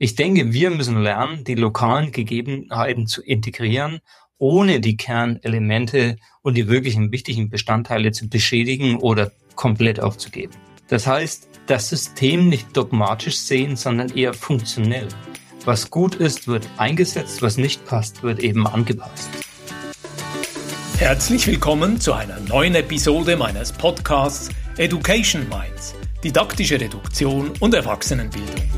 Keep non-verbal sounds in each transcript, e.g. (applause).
Ich denke, wir müssen lernen, die lokalen Gegebenheiten zu integrieren, ohne die Kernelemente und die wirklichen wichtigen Bestandteile zu beschädigen oder komplett aufzugeben. Das heißt, das System nicht dogmatisch sehen, sondern eher funktionell. Was gut ist, wird eingesetzt, was nicht passt, wird eben angepasst. Herzlich willkommen zu einer neuen Episode meines Podcasts Education Minds, didaktische Reduktion und Erwachsenenbildung.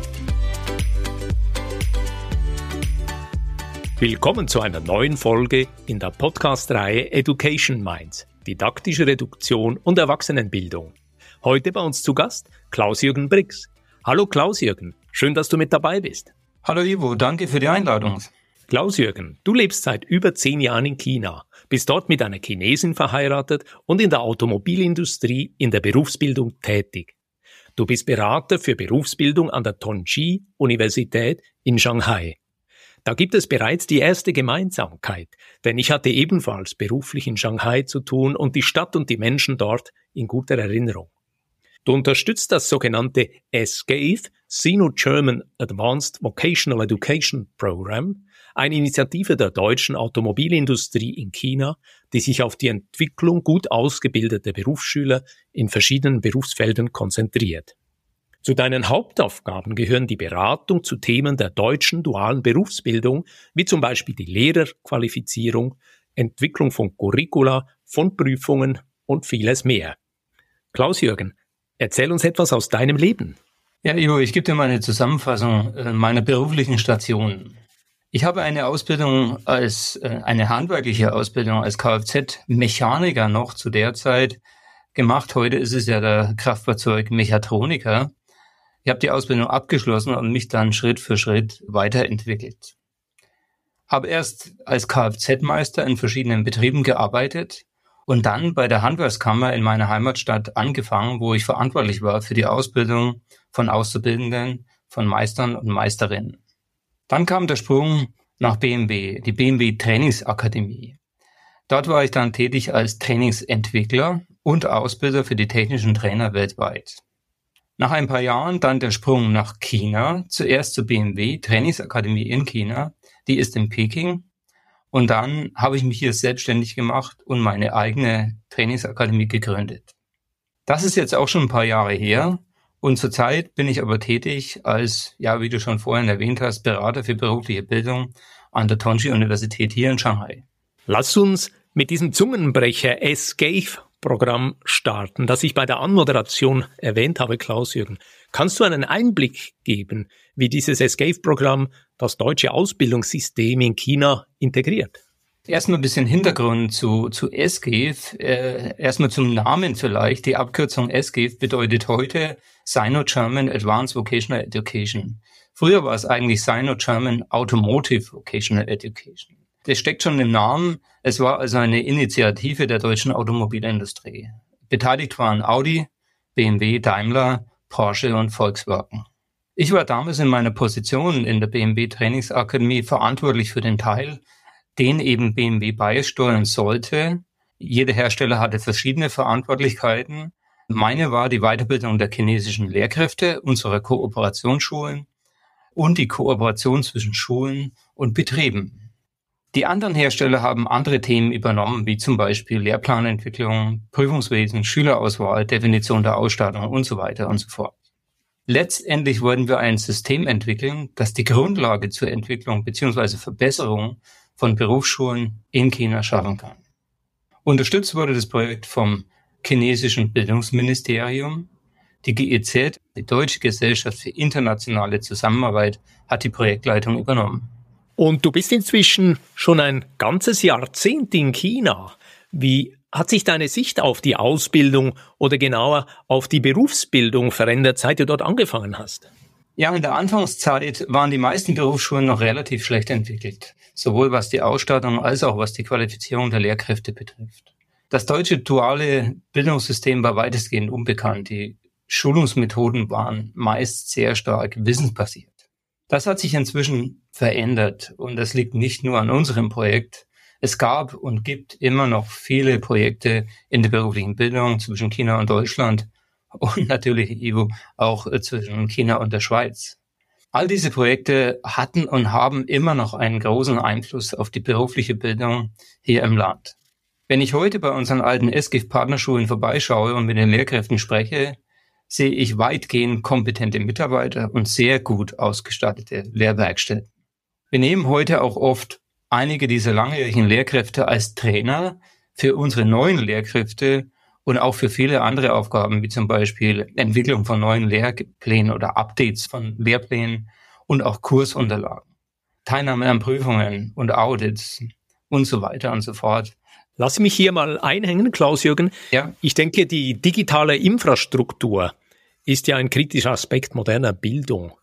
Willkommen zu einer neuen Folge in der Podcast-Reihe Education Minds, didaktische Reduktion und Erwachsenenbildung. Heute bei uns zu Gast Klaus-Jürgen Briggs. Hallo Klaus-Jürgen, schön, dass du mit dabei bist. Hallo Ivo, danke für die Einladung. Klaus-Jürgen, du lebst seit über zehn Jahren in China, bist dort mit einer Chinesin verheiratet und in der Automobilindustrie in der Berufsbildung tätig. Du bist Berater für Berufsbildung an der Tongji Universität in Shanghai. Da gibt es bereits die erste Gemeinsamkeit, denn ich hatte ebenfalls beruflich in Shanghai zu tun und die Stadt und die Menschen dort in guter Erinnerung. Du unterstützt das sogenannte SGAVE, Sino-German Advanced Vocational Education Program, eine Initiative der deutschen Automobilindustrie in China, die sich auf die Entwicklung gut ausgebildeter Berufsschüler in verschiedenen Berufsfeldern konzentriert. Zu deinen Hauptaufgaben gehören die Beratung zu Themen der deutschen dualen Berufsbildung, wie zum Beispiel die Lehrerqualifizierung, Entwicklung von Curricula, von Prüfungen und vieles mehr. Klaus-Jürgen, erzähl uns etwas aus deinem Leben. Ja, Ivo, ich gebe dir mal eine Zusammenfassung äh, meiner beruflichen Stationen. Ich habe eine Ausbildung als, äh, eine handwerkliche Ausbildung als Kfz-Mechaniker noch zu der Zeit gemacht. Heute ist es ja der Kraftfahrzeug-Mechatroniker. Ich habe die Ausbildung abgeschlossen und mich dann Schritt für Schritt weiterentwickelt. Habe erst als Kfz-Meister in verschiedenen Betrieben gearbeitet und dann bei der Handwerkskammer in meiner Heimatstadt angefangen, wo ich verantwortlich war für die Ausbildung von Auszubildenden, von Meistern und Meisterinnen. Dann kam der Sprung nach BMW, die BMW Trainingsakademie. Dort war ich dann tätig als Trainingsentwickler und Ausbilder für die technischen Trainer weltweit. Nach ein paar Jahren dann der Sprung nach China, zuerst zur BMW Trainingsakademie in China, die ist in Peking. Und dann habe ich mich hier selbstständig gemacht und meine eigene Trainingsakademie gegründet. Das ist jetzt auch schon ein paar Jahre her. Und zurzeit bin ich aber tätig als, ja, wie du schon vorhin erwähnt hast, Berater für berufliche Bildung an der Tongji Universität hier in Shanghai. Lass uns mit diesem Zungenbrecher Escape Programm starten, das ich bei der Anmoderation erwähnt habe, Klaus-Jürgen. Kannst du einen Einblick geben, wie dieses Escape-Programm das deutsche Ausbildungssystem in China integriert? Erstmal ein bisschen Hintergrund zu, zu SGIF. Äh, erstmal zum Namen vielleicht. Die Abkürzung SGIF bedeutet heute Sino-German Advanced Vocational Education. Früher war es eigentlich Sino-German Automotive Vocational Education. Das steckt schon im Namen. Es war also eine Initiative der deutschen Automobilindustrie. Beteiligt waren Audi, BMW, Daimler, Porsche und Volkswagen. Ich war damals in meiner Position in der BMW Trainingsakademie verantwortlich für den Teil, den eben BMW beisteuern sollte. Jeder Hersteller hatte verschiedene Verantwortlichkeiten. Meine war die Weiterbildung der chinesischen Lehrkräfte, unserer Kooperationsschulen und die Kooperation zwischen Schulen und Betrieben. Die anderen Hersteller haben andere Themen übernommen, wie zum Beispiel Lehrplanentwicklung, Prüfungswesen, Schülerauswahl, Definition der Ausstattung und so weiter und so fort. Letztendlich wollten wir ein System entwickeln, das die Grundlage zur Entwicklung bzw. Verbesserung von Berufsschulen in China schaffen kann. Unterstützt wurde das Projekt vom chinesischen Bildungsministerium. Die GEZ, die Deutsche Gesellschaft für internationale Zusammenarbeit, hat die Projektleitung übernommen. Und du bist inzwischen schon ein ganzes Jahrzehnt in China. Wie hat sich deine Sicht auf die Ausbildung oder genauer auf die Berufsbildung verändert, seit du dort angefangen hast? Ja, in der Anfangszeit waren die meisten Berufsschulen noch relativ schlecht entwickelt, sowohl was die Ausstattung als auch was die Qualifizierung der Lehrkräfte betrifft. Das deutsche duale Bildungssystem war weitestgehend unbekannt. Die Schulungsmethoden waren meist sehr stark wissensbasiert. Das hat sich inzwischen verändert und das liegt nicht nur an unserem Projekt. Es gab und gibt immer noch viele Projekte in der beruflichen Bildung zwischen China und Deutschland (laughs) und natürlich Ivo auch äh, zwischen China und der Schweiz. All diese Projekte hatten und haben immer noch einen großen Einfluss auf die berufliche Bildung hier im Land. Wenn ich heute bei unseren alten SGIF-Partnerschulen vorbeischaue und mit den Lehrkräften spreche, sehe ich weitgehend kompetente Mitarbeiter und sehr gut ausgestattete Lehrwerkstätten. Wir nehmen heute auch oft einige dieser langjährigen Lehrkräfte als Trainer für unsere neuen Lehrkräfte und auch für viele andere Aufgaben, wie zum Beispiel Entwicklung von neuen Lehrplänen oder Updates von Lehrplänen und auch Kursunterlagen, Teilnahme an Prüfungen und Audits und so weiter und so fort. Lass mich hier mal einhängen, Klaus-Jürgen. Ja. Ich denke, die digitale Infrastruktur ist ja ein kritischer Aspekt moderner Bildung.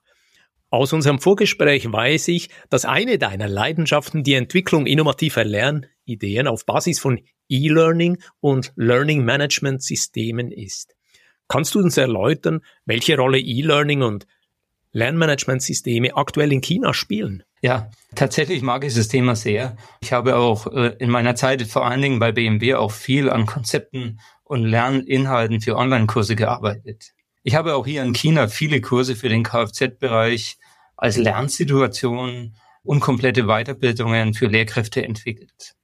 Aus unserem Vorgespräch weiß ich, dass eine deiner Leidenschaften die Entwicklung innovativer Lernideen auf Basis von E-Learning und Learning Management Systemen ist. Kannst du uns erläutern, welche Rolle E-Learning und Lernmanagementsysteme aktuell in China spielen? Ja, tatsächlich mag ich das Thema sehr. Ich habe auch äh, in meiner Zeit vor allen Dingen bei BMW auch viel an Konzepten und Lerninhalten für Online-Kurse gearbeitet. Ich habe auch hier in China viele Kurse für den Kfz-Bereich als Lernsituation und komplette Weiterbildungen für Lehrkräfte entwickelt.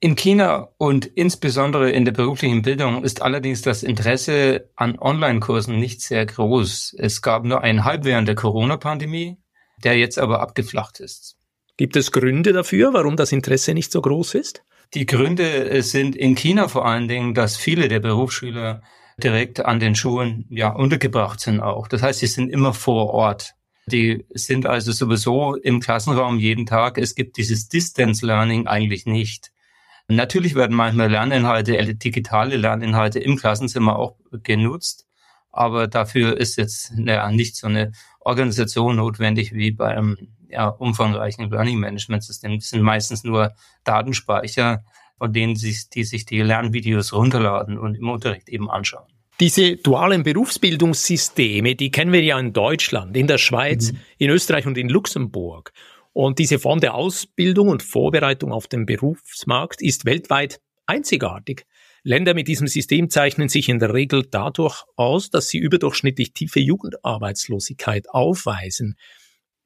In China und insbesondere in der beruflichen Bildung ist allerdings das Interesse an Online-Kursen nicht sehr groß. Es gab nur einen Hype während der Corona-Pandemie, der jetzt aber abgeflacht ist. Gibt es Gründe dafür, warum das Interesse nicht so groß ist? Die Gründe sind in China vor allen Dingen, dass viele der Berufsschüler direkt an den Schulen ja untergebracht sind auch. Das heißt, sie sind immer vor Ort. Die sind also sowieso im Klassenraum jeden Tag. Es gibt dieses Distance Learning eigentlich nicht. Natürlich werden manchmal Lerninhalte, äh, digitale Lerninhalte im Klassenzimmer auch genutzt, aber dafür ist jetzt ja, nicht so eine Organisation notwendig wie bei einem ja, umfangreichen Learning Management System. Das sind meistens nur Datenspeicher, von denen sich, die sich die Lernvideos runterladen und im Unterricht eben anschauen. Diese dualen Berufsbildungssysteme, die kennen wir ja in Deutschland, in der Schweiz, mhm. in Österreich und in Luxemburg. Und diese Form der Ausbildung und Vorbereitung auf den Berufsmarkt ist weltweit einzigartig. Länder mit diesem System zeichnen sich in der Regel dadurch aus, dass sie überdurchschnittlich tiefe Jugendarbeitslosigkeit aufweisen.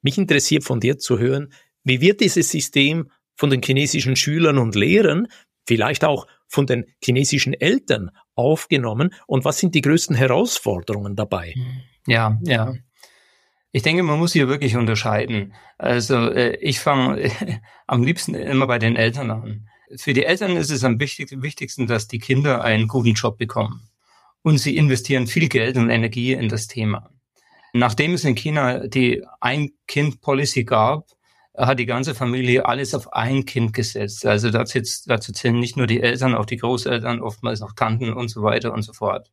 Mich interessiert von dir zu hören, wie wird dieses System von den chinesischen Schülern und Lehrern, vielleicht auch von den chinesischen Eltern aufgenommen und was sind die größten Herausforderungen dabei? Ja, ja. Ich denke, man muss hier wirklich unterscheiden. Also äh, ich fange (laughs) am liebsten immer bei den Eltern an. Für die Eltern ist es am wichtigsten, dass die Kinder einen guten Job bekommen. Und sie investieren viel Geld und Energie in das Thema. Nachdem es in China die Ein-Kind-Policy gab, hat die ganze Familie alles auf ein Kind gesetzt. Also dazu, dazu zählen nicht nur die Eltern, auch die Großeltern, oftmals auch Tanten und so weiter und so fort.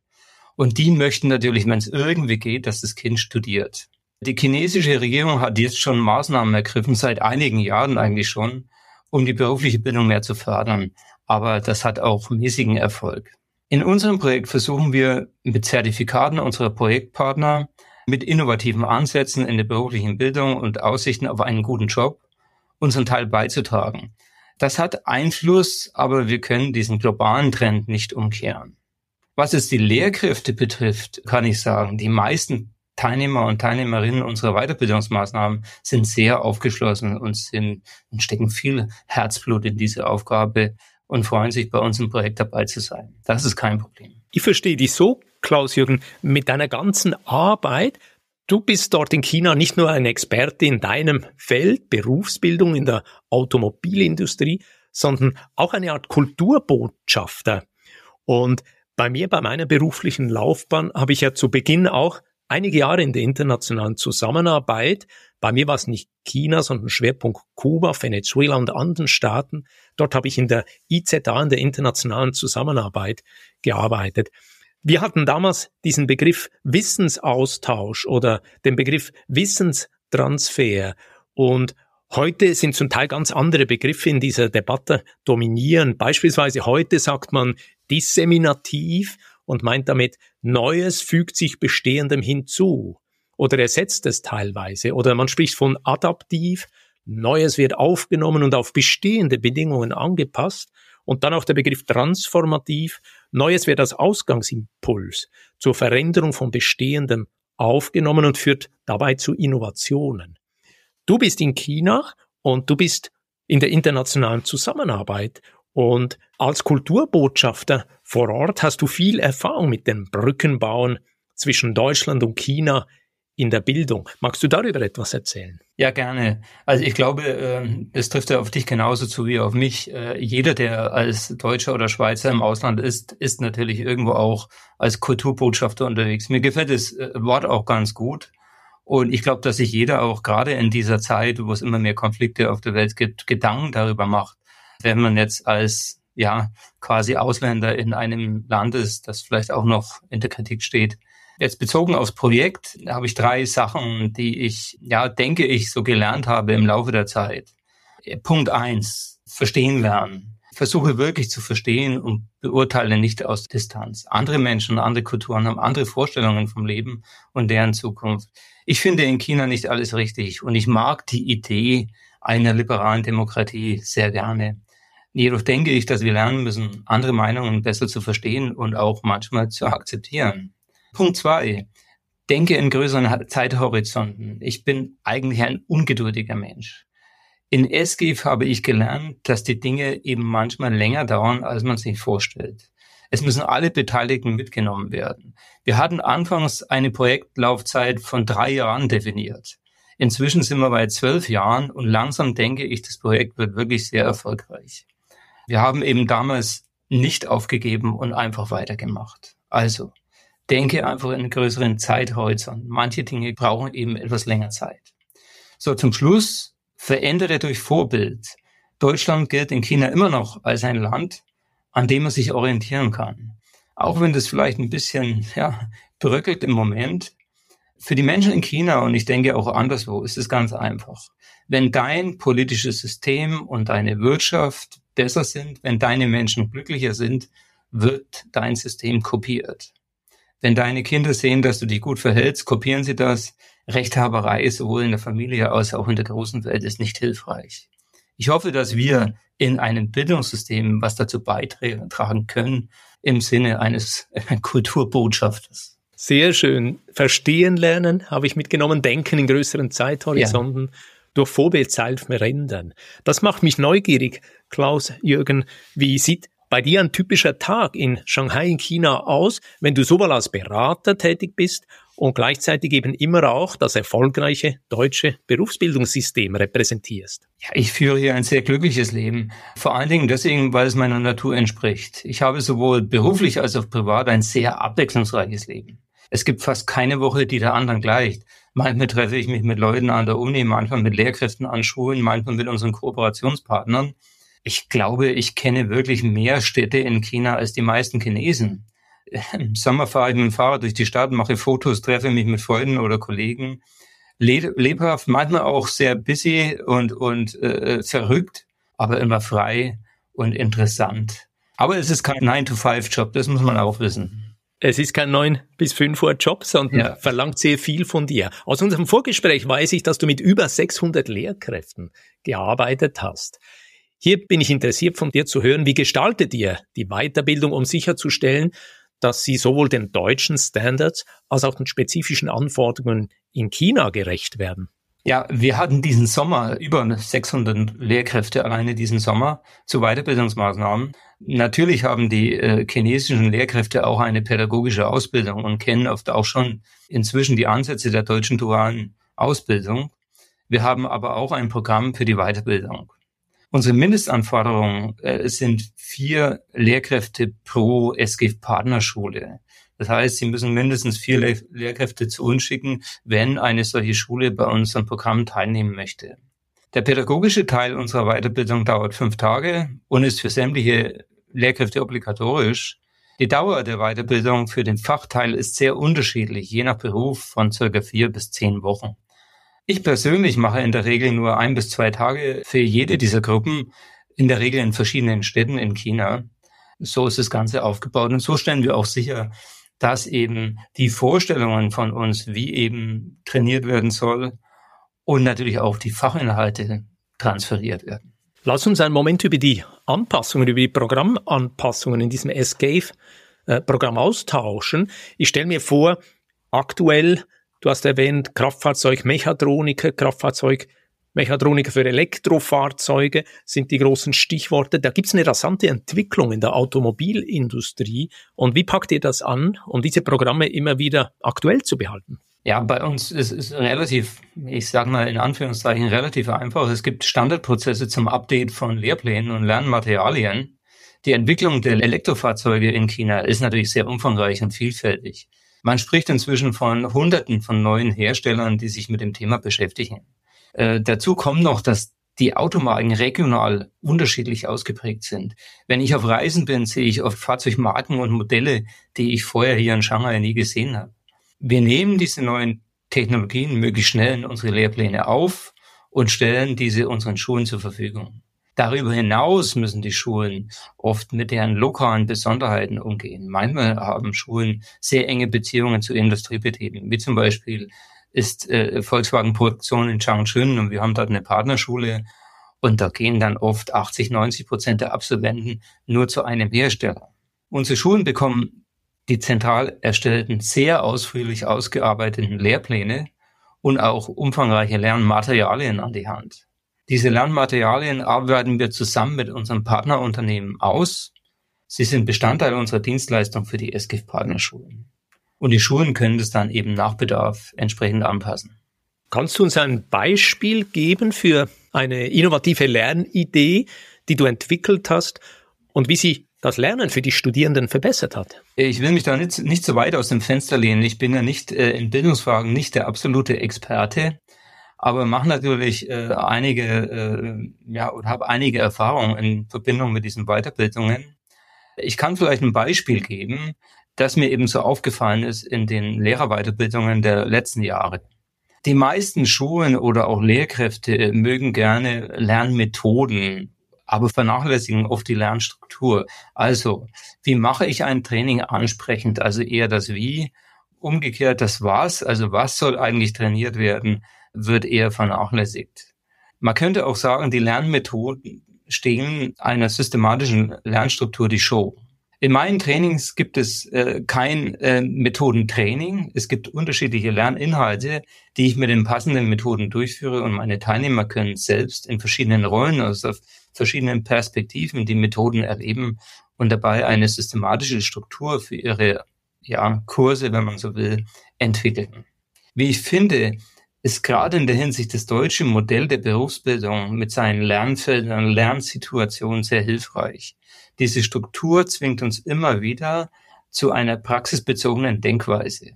Und die möchten natürlich, wenn es irgendwie geht, dass das Kind studiert. Die chinesische Regierung hat jetzt schon Maßnahmen ergriffen, seit einigen Jahren eigentlich schon, um die berufliche Bildung mehr zu fördern. Aber das hat auch mäßigen Erfolg. In unserem Projekt versuchen wir mit Zertifikaten unserer Projektpartner, mit innovativen Ansätzen in der beruflichen Bildung und Aussichten auf einen guten Job unseren Teil beizutragen. Das hat Einfluss, aber wir können diesen globalen Trend nicht umkehren. Was es die Lehrkräfte betrifft, kann ich sagen, die meisten Teilnehmer und Teilnehmerinnen unserer Weiterbildungsmaßnahmen sind sehr aufgeschlossen und sind und stecken viel Herzblut in diese Aufgabe und freuen sich bei uns im Projekt dabei zu sein. Das ist kein Problem. Ich verstehe dich so, Klaus-Jürgen, mit deiner ganzen Arbeit. Du bist dort in China nicht nur ein Experte in deinem Feld, Berufsbildung in der Automobilindustrie, sondern auch eine Art Kulturbotschafter. Und bei mir, bei meiner beruflichen Laufbahn, habe ich ja zu Beginn auch einige Jahre in der internationalen Zusammenarbeit. Bei mir war es nicht China, sondern Schwerpunkt Kuba, Venezuela und anderen Staaten. Dort habe ich in der IZA, in der internationalen Zusammenarbeit, gearbeitet. Wir hatten damals diesen Begriff Wissensaustausch oder den Begriff Wissenstransfer und Heute sind zum Teil ganz andere Begriffe in dieser Debatte dominieren. Beispielsweise heute sagt man disseminativ und meint damit, Neues fügt sich Bestehendem hinzu oder ersetzt es teilweise. Oder man spricht von adaptiv, Neues wird aufgenommen und auf bestehende Bedingungen angepasst. Und dann auch der Begriff transformativ, Neues wird als Ausgangsimpuls zur Veränderung von Bestehendem aufgenommen und führt dabei zu Innovationen. Du bist in China und du bist in der internationalen Zusammenarbeit und als Kulturbotschafter vor Ort hast du viel Erfahrung mit dem Brückenbauen zwischen Deutschland und China in der Bildung. Magst du darüber etwas erzählen? Ja, gerne. Also ich glaube, ähm, das trifft ja auf dich genauso zu wie auf mich. Äh, jeder, der als Deutscher oder Schweizer im Ausland ist, ist natürlich irgendwo auch als Kulturbotschafter unterwegs. Mir gefällt das äh, Wort auch ganz gut. Und ich glaube, dass sich jeder auch gerade in dieser Zeit, wo es immer mehr Konflikte auf der Welt gibt, Gedanken darüber macht, wenn man jetzt als ja quasi Ausländer in einem Land ist, das vielleicht auch noch in der Kritik steht. Jetzt bezogen aufs Projekt habe ich drei Sachen, die ich, ja, denke ich, so gelernt habe im Laufe der Zeit. Punkt eins, verstehen lernen. Versuche wirklich zu verstehen und beurteile nicht aus Distanz. Andere Menschen, andere Kulturen haben andere Vorstellungen vom Leben und deren Zukunft. Ich finde in China nicht alles richtig und ich mag die Idee einer liberalen Demokratie sehr gerne. Jedoch denke ich, dass wir lernen müssen, andere Meinungen besser zu verstehen und auch manchmal zu akzeptieren. Punkt zwei. Denke in größeren Zeithorizonten. Ich bin eigentlich ein ungeduldiger Mensch. In SGIF habe ich gelernt, dass die Dinge eben manchmal länger dauern, als man sich vorstellt. Es müssen alle Beteiligten mitgenommen werden. Wir hatten anfangs eine Projektlaufzeit von drei Jahren definiert. Inzwischen sind wir bei zwölf Jahren und langsam denke ich, das Projekt wird wirklich sehr erfolgreich. Wir haben eben damals nicht aufgegeben und einfach weitergemacht. Also, denke einfach in größeren Zeithorizont. Manche Dinge brauchen eben etwas länger Zeit. So, zum Schluss, verändere durch Vorbild. Deutschland gilt in China immer noch als ein Land, an dem man sich orientieren kann. Auch wenn das vielleicht ein bisschen ja, bröckelt im Moment. Für die Menschen in China und ich denke auch anderswo ist es ganz einfach. Wenn dein politisches System und deine Wirtschaft besser sind, wenn deine Menschen glücklicher sind, wird dein System kopiert. Wenn deine Kinder sehen, dass du dich gut verhältst, kopieren sie das. Rechthaberei sowohl in der Familie als auch in der großen Welt ist nicht hilfreich. Ich hoffe, dass wir in einem Bildungssystem was dazu beitragen können im Sinne eines Kulturbotschafters. Sehr schön. Verstehen lernen habe ich mitgenommen, denken in größeren Zeithorizonten. Ja. Durch Vorbild selbst rendern. Das macht mich neugierig, Klaus Jürgen. Wie sieht bei dir ein typischer Tag in Shanghai in China aus, wenn du sowohl als Berater tätig bist und gleichzeitig eben immer auch das erfolgreiche deutsche Berufsbildungssystem repräsentierst. Ja, ich führe hier ein sehr glückliches Leben. Vor allen Dingen deswegen, weil es meiner Natur entspricht. Ich habe sowohl beruflich als auch privat ein sehr abwechslungsreiches Leben. Es gibt fast keine Woche, die der anderen gleicht. Manchmal treffe ich mich mit Leuten an der Uni, manchmal mit Lehrkräften an Schulen, manchmal mit unseren Kooperationspartnern. Ich glaube, ich kenne wirklich mehr Städte in China als die meisten Chinesen. Im Sommer fahre ich mit dem Fahrrad durch die Stadt, mache Fotos, treffe mich mit Freunden oder Kollegen. Le lebhaft, manchmal auch sehr busy und, und äh, verrückt, aber immer frei und interessant. Aber es ist kein 9-to-5-Job, das muss man auch wissen. Es ist kein 9 bis 5 Uhr Job, sondern ja. verlangt sehr viel von dir. Aus unserem Vorgespräch weiß ich, dass du mit über 600 Lehrkräften gearbeitet hast. Hier bin ich interessiert von dir zu hören, wie gestaltet ihr die Weiterbildung, um sicherzustellen, dass sie sowohl den deutschen Standards als auch den spezifischen Anforderungen in China gerecht werden? Ja, wir hatten diesen Sommer über 600 Lehrkräfte alleine diesen Sommer zu Weiterbildungsmaßnahmen. Natürlich haben die äh, chinesischen Lehrkräfte auch eine pädagogische Ausbildung und kennen oft auch schon inzwischen die Ansätze der deutschen dualen Ausbildung. Wir haben aber auch ein Programm für die Weiterbildung. Unsere Mindestanforderungen äh, sind vier Lehrkräfte pro SGIF-Partnerschule. Das heißt, Sie müssen mindestens vier Le Lehrkräfte zu uns schicken, wenn eine solche Schule bei unserem Programm teilnehmen möchte. Der pädagogische Teil unserer Weiterbildung dauert fünf Tage und ist für sämtliche Lehrkräfte obligatorisch. Die Dauer der Weiterbildung für den Fachteil ist sehr unterschiedlich, je nach Beruf von circa vier bis zehn Wochen. Ich persönlich mache in der Regel nur ein bis zwei Tage für jede dieser Gruppen, in der Regel in verschiedenen Städten in China. So ist das Ganze aufgebaut und so stellen wir auch sicher, dass eben die Vorstellungen von uns, wie eben trainiert werden soll und natürlich auch die Fachinhalte transferiert werden. Lass uns einen Moment über die Anpassungen, über die Programmanpassungen in diesem Escape-Programm austauschen. Ich stelle mir vor, aktuell, du hast erwähnt, Kraftfahrzeug-Mechatroniker, Kraftfahrzeug-Mechatroniker für Elektrofahrzeuge sind die großen Stichworte. Da gibt es eine rasante Entwicklung in der Automobilindustrie. Und wie packt ihr das an, um diese Programme immer wieder aktuell zu behalten? Ja, bei uns ist es relativ, ich sage mal in Anführungszeichen, relativ einfach. Es gibt Standardprozesse zum Update von Lehrplänen und Lernmaterialien. Die Entwicklung der Elektrofahrzeuge in China ist natürlich sehr umfangreich und vielfältig. Man spricht inzwischen von Hunderten von neuen Herstellern, die sich mit dem Thema beschäftigen. Äh, dazu kommt noch, dass die Automarken regional unterschiedlich ausgeprägt sind. Wenn ich auf Reisen bin, sehe ich oft Fahrzeugmarken und Modelle, die ich vorher hier in Shanghai nie gesehen habe. Wir nehmen diese neuen Technologien möglichst schnell in unsere Lehrpläne auf und stellen diese unseren Schulen zur Verfügung. Darüber hinaus müssen die Schulen oft mit deren lokalen Besonderheiten umgehen. Manchmal haben Schulen sehr enge Beziehungen zu Industriebetrieben, wie zum Beispiel ist äh, Volkswagen Produktion in Changchun und wir haben dort eine Partnerschule und da gehen dann oft 80, 90 Prozent der Absolventen nur zu einem Hersteller. Unsere Schulen bekommen die zentral erstellten, sehr ausführlich ausgearbeiteten Lehrpläne und auch umfangreiche Lernmaterialien an die Hand. Diese Lernmaterialien arbeiten wir zusammen mit unserem Partnerunternehmen aus. Sie sind Bestandteil unserer Dienstleistung für die SGIF-Partnerschulen. Und die Schulen können das dann eben nach Bedarf entsprechend anpassen. Kannst du uns ein Beispiel geben für eine innovative Lernidee, die du entwickelt hast und wie sie das Lernen für die Studierenden verbessert hat. Ich will mich da nicht, nicht so weit aus dem Fenster lehnen. Ich bin ja nicht äh, in Bildungsfragen nicht der absolute Experte, aber mache natürlich äh, einige, äh, ja, und habe einige Erfahrungen in Verbindung mit diesen Weiterbildungen. Ich kann vielleicht ein Beispiel geben, das mir eben so aufgefallen ist in den Lehrerweiterbildungen der letzten Jahre. Die meisten Schulen oder auch Lehrkräfte mögen gerne Lernmethoden aber vernachlässigen oft die Lernstruktur. Also, wie mache ich ein Training ansprechend? Also eher das Wie. Umgekehrt das Was, also was soll eigentlich trainiert werden, wird eher vernachlässigt. Man könnte auch sagen, die Lernmethoden stehen einer systematischen Lernstruktur die Show. In meinen Trainings gibt es äh, kein äh, Methodentraining. Es gibt unterschiedliche Lerninhalte, die ich mit den passenden Methoden durchführe und meine Teilnehmer können selbst in verschiedenen Rollen, also auf verschiedenen Perspektiven die Methoden erleben und dabei eine systematische Struktur für ihre ja, Kurse, wenn man so will, entwickeln. Wie ich finde, ist gerade in der Hinsicht das deutsche Modell der Berufsbildung mit seinen Lernfeldern und Lernsituationen sehr hilfreich. Diese Struktur zwingt uns immer wieder zu einer praxisbezogenen Denkweise.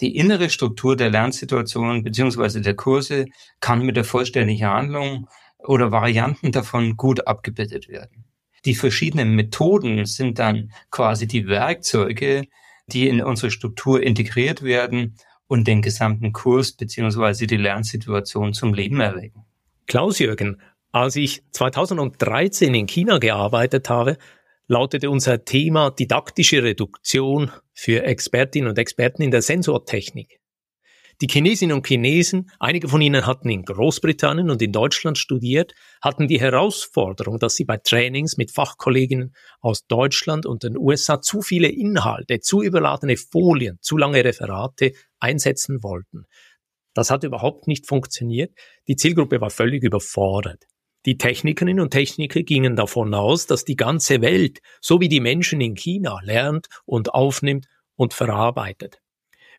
Die innere Struktur der Lernsituation bzw. der Kurse kann mit der vollständigen Handlung oder Varianten davon gut abgebildet werden. Die verschiedenen Methoden sind dann quasi die Werkzeuge, die in unsere Struktur integriert werden und den gesamten Kurs bzw. die Lernsituation zum Leben erwecken. Klaus-Jürgen, als ich 2013 in China gearbeitet habe, lautete unser Thema didaktische Reduktion für Expertinnen und Experten in der Sensortechnik. Die Chinesinnen und Chinesen, einige von ihnen hatten in Großbritannien und in Deutschland studiert, hatten die Herausforderung, dass sie bei Trainings mit Fachkolleginnen aus Deutschland und den USA zu viele Inhalte, zu überladene Folien, zu lange Referate einsetzen wollten. Das hat überhaupt nicht funktioniert. Die Zielgruppe war völlig überfordert. Die Technikerinnen und Techniker gingen davon aus, dass die ganze Welt, so wie die Menschen in China, lernt und aufnimmt und verarbeitet.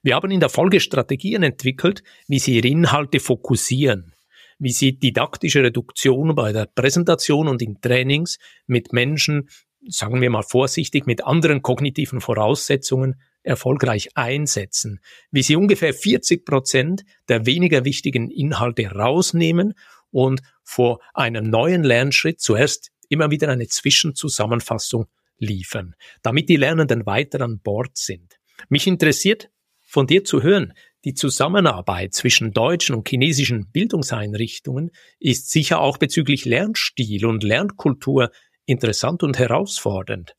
Wir haben in der Folge Strategien entwickelt, wie Sie Ihre Inhalte fokussieren, wie Sie didaktische Reduktion bei der Präsentation und in Trainings mit Menschen, sagen wir mal vorsichtig, mit anderen kognitiven Voraussetzungen erfolgreich einsetzen, wie Sie ungefähr 40 Prozent der weniger wichtigen Inhalte rausnehmen und vor einem neuen Lernschritt zuerst immer wieder eine Zwischenzusammenfassung liefern, damit die Lernenden weiter an Bord sind. Mich interessiert von dir zu hören, die Zusammenarbeit zwischen deutschen und chinesischen Bildungseinrichtungen ist sicher auch bezüglich Lernstil und Lernkultur interessant und herausfordernd.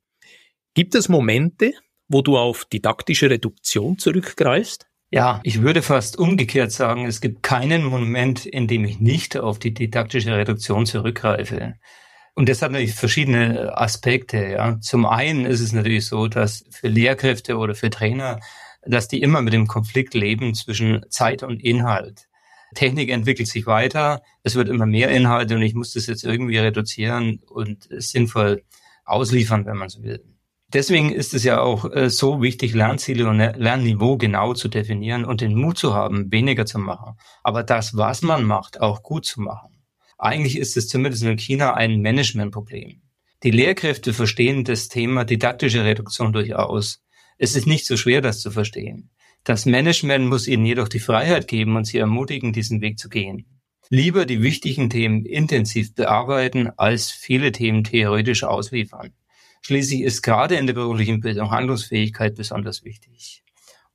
Gibt es Momente, wo du auf didaktische Reduktion zurückgreifst? Ja, ich würde fast umgekehrt sagen, es gibt keinen Moment, in dem ich nicht auf die didaktische Reduktion zurückgreife. Und das hat natürlich verschiedene Aspekte. Ja. Zum einen ist es natürlich so, dass für Lehrkräfte oder für Trainer, dass die immer mit dem Konflikt leben zwischen Zeit und Inhalt. Technik entwickelt sich weiter, es wird immer mehr Inhalte und ich muss das jetzt irgendwie reduzieren und sinnvoll ausliefern, wenn man so will. Deswegen ist es ja auch äh, so wichtig, Lernziele und Lernniveau genau zu definieren und den Mut zu haben, weniger zu machen. Aber das, was man macht, auch gut zu machen. Eigentlich ist es zumindest in China ein Managementproblem. Die Lehrkräfte verstehen das Thema didaktische Reduktion durchaus. Es ist nicht so schwer, das zu verstehen. Das Management muss ihnen jedoch die Freiheit geben und sie ermutigen, diesen Weg zu gehen. Lieber die wichtigen Themen intensiv bearbeiten, als viele Themen theoretisch ausliefern. Schließlich ist gerade in der beruflichen Bildung Handlungsfähigkeit besonders wichtig.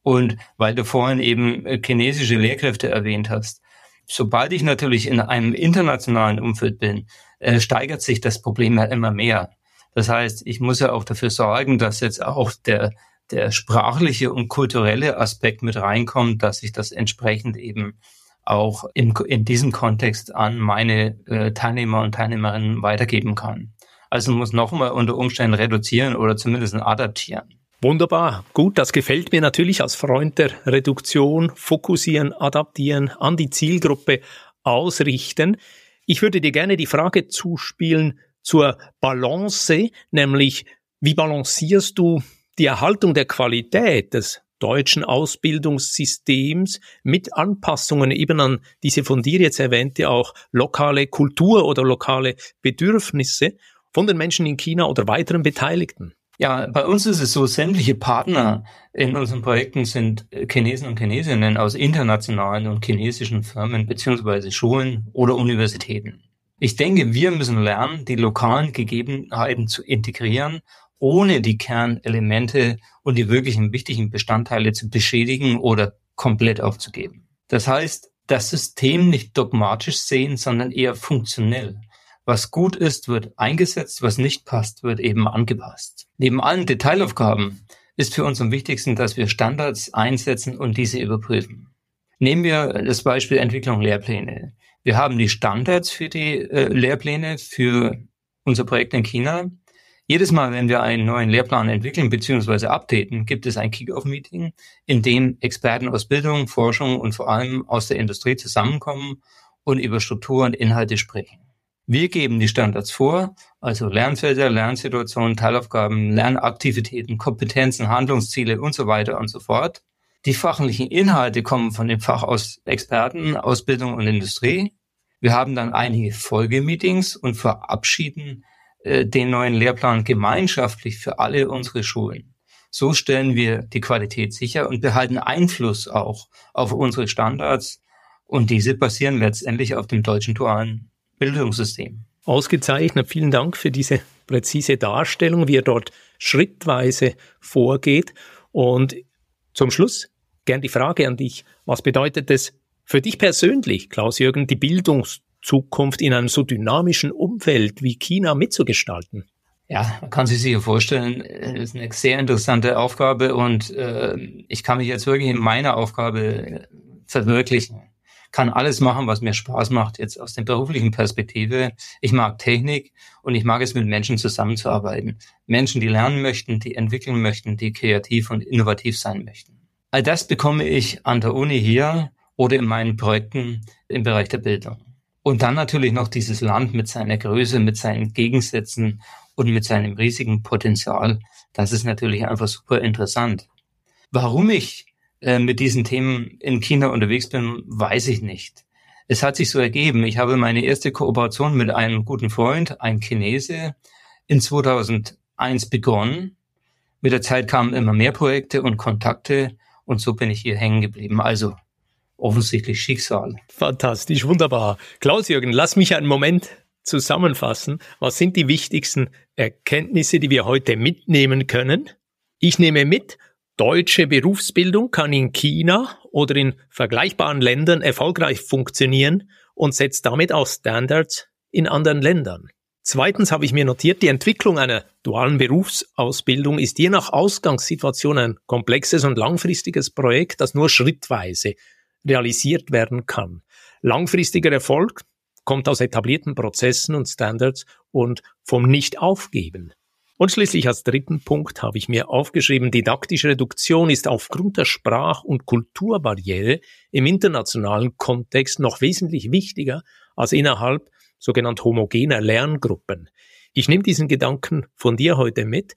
Und weil du vorhin eben äh, chinesische Lehrkräfte erwähnt hast, sobald ich natürlich in einem internationalen Umfeld bin, äh, steigert sich das Problem ja immer mehr. Das heißt, ich muss ja auch dafür sorgen, dass jetzt auch der, der sprachliche und kulturelle Aspekt mit reinkommt, dass ich das entsprechend eben auch im, in diesem Kontext an meine äh, Teilnehmer und Teilnehmerinnen weitergeben kann. Also muss nochmal unter Umständen reduzieren oder zumindest adaptieren. Wunderbar. Gut, das gefällt mir natürlich als Freund der Reduktion. Fokussieren, adaptieren, an die Zielgruppe ausrichten. Ich würde dir gerne die Frage zuspielen zur Balance, nämlich wie balancierst du die Erhaltung der Qualität des deutschen Ausbildungssystems mit Anpassungen eben an diese von dir jetzt erwähnte auch lokale Kultur oder lokale Bedürfnisse von den Menschen in China oder weiteren Beteiligten? Ja, bei uns ist es so, sämtliche Partner in unseren Projekten sind Chinesen und Chinesinnen aus internationalen und chinesischen Firmen beziehungsweise Schulen oder Universitäten. Ich denke, wir müssen lernen, die lokalen Gegebenheiten zu integrieren, ohne die Kernelemente und die wirklichen wichtigen Bestandteile zu beschädigen oder komplett aufzugeben. Das heißt, das System nicht dogmatisch sehen, sondern eher funktionell. Was gut ist, wird eingesetzt, was nicht passt, wird eben angepasst. Neben allen Detailaufgaben ist für uns am wichtigsten, dass wir Standards einsetzen und diese überprüfen. Nehmen wir das Beispiel Entwicklung Lehrpläne. Wir haben die Standards für die äh, Lehrpläne für unser Projekt in China. Jedes Mal, wenn wir einen neuen Lehrplan entwickeln bzw. updaten, gibt es ein Kick-Off-Meeting, in dem Experten aus Bildung, Forschung und vor allem aus der Industrie zusammenkommen und über Struktur und Inhalte sprechen. Wir geben die Standards vor, also Lernfelder, Lernsituationen, Teilaufgaben, Lernaktivitäten, Kompetenzen, Handlungsziele und so weiter und so fort. Die fachlichen Inhalte kommen von den Fachexperten, Ausbildung und Industrie. Wir haben dann einige Folgemeetings und verabschieden äh, den neuen Lehrplan gemeinschaftlich für alle unsere Schulen. So stellen wir die Qualität sicher und behalten Einfluss auch auf unsere Standards. Und diese basieren letztendlich auf dem deutschen dualen Bildungssystem. Ausgezeichnet. Vielen Dank für diese präzise Darstellung, wie er dort schrittweise vorgeht. Und zum Schluss gern die Frage an dich. Was bedeutet es für dich persönlich, Klaus-Jürgen, die Bildungszukunft in einem so dynamischen Umfeld wie China mitzugestalten? Ja, man kann sich sicher vorstellen, es ist eine sehr interessante Aufgabe und äh, ich kann mich jetzt wirklich in meiner Aufgabe verwirklichen kann alles machen, was mir Spaß macht, jetzt aus der beruflichen Perspektive. Ich mag Technik und ich mag es, mit Menschen zusammenzuarbeiten. Menschen, die lernen möchten, die entwickeln möchten, die kreativ und innovativ sein möchten. All das bekomme ich an der Uni hier oder in meinen Projekten im Bereich der Bildung. Und dann natürlich noch dieses Land mit seiner Größe, mit seinen Gegensätzen und mit seinem riesigen Potenzial. Das ist natürlich einfach super interessant. Warum ich äh, mit diesen Themen in China unterwegs bin, weiß ich nicht. Es hat sich so ergeben. Ich habe meine erste Kooperation mit einem guten Freund, ein Chinese, in 2001 begonnen. Mit der Zeit kamen immer mehr Projekte und Kontakte und so bin ich hier hängen geblieben. Also offensichtlich Schicksal. Fantastisch, wunderbar. Klaus-Jürgen, lass mich einen Moment zusammenfassen, was sind die wichtigsten Erkenntnisse, die wir heute mitnehmen können? Ich nehme mit, deutsche Berufsbildung kann in China oder in vergleichbaren Ländern erfolgreich funktionieren und setzt damit auch Standards in anderen Ländern. Zweitens habe ich mir notiert, die Entwicklung einer dualen Berufsausbildung ist je nach Ausgangssituation ein komplexes und langfristiges Projekt, das nur schrittweise realisiert werden kann. Langfristiger Erfolg kommt aus etablierten Prozessen und Standards und vom Nicht-Aufgeben. Und schließlich als dritten Punkt habe ich mir aufgeschrieben, didaktische Reduktion ist aufgrund der Sprach- und Kulturbarriere im internationalen Kontext noch wesentlich wichtiger als innerhalb sogenannt homogener Lerngruppen. Ich nehme diesen Gedanken von dir heute mit.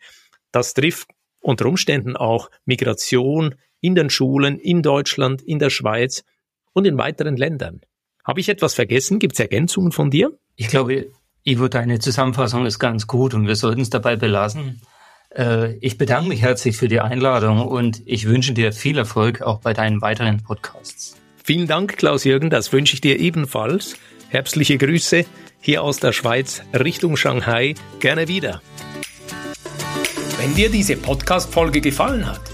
Das trifft unter Umständen auch Migration in den Schulen, in Deutschland, in der Schweiz und in weiteren Ländern. Habe ich etwas vergessen? Gibt es Ergänzungen von dir? Ich glaube, Ivo, deine Zusammenfassung ist ganz gut und wir sollten es dabei belassen. Äh, ich bedanke mich herzlich für die Einladung und ich wünsche dir viel Erfolg auch bei deinen weiteren Podcasts. Vielen Dank, Klaus-Jürgen, das wünsche ich dir ebenfalls. Herzliche Grüße hier aus der Schweiz Richtung Shanghai. Gerne wieder. Wenn dir diese Podcast-Folge gefallen hat,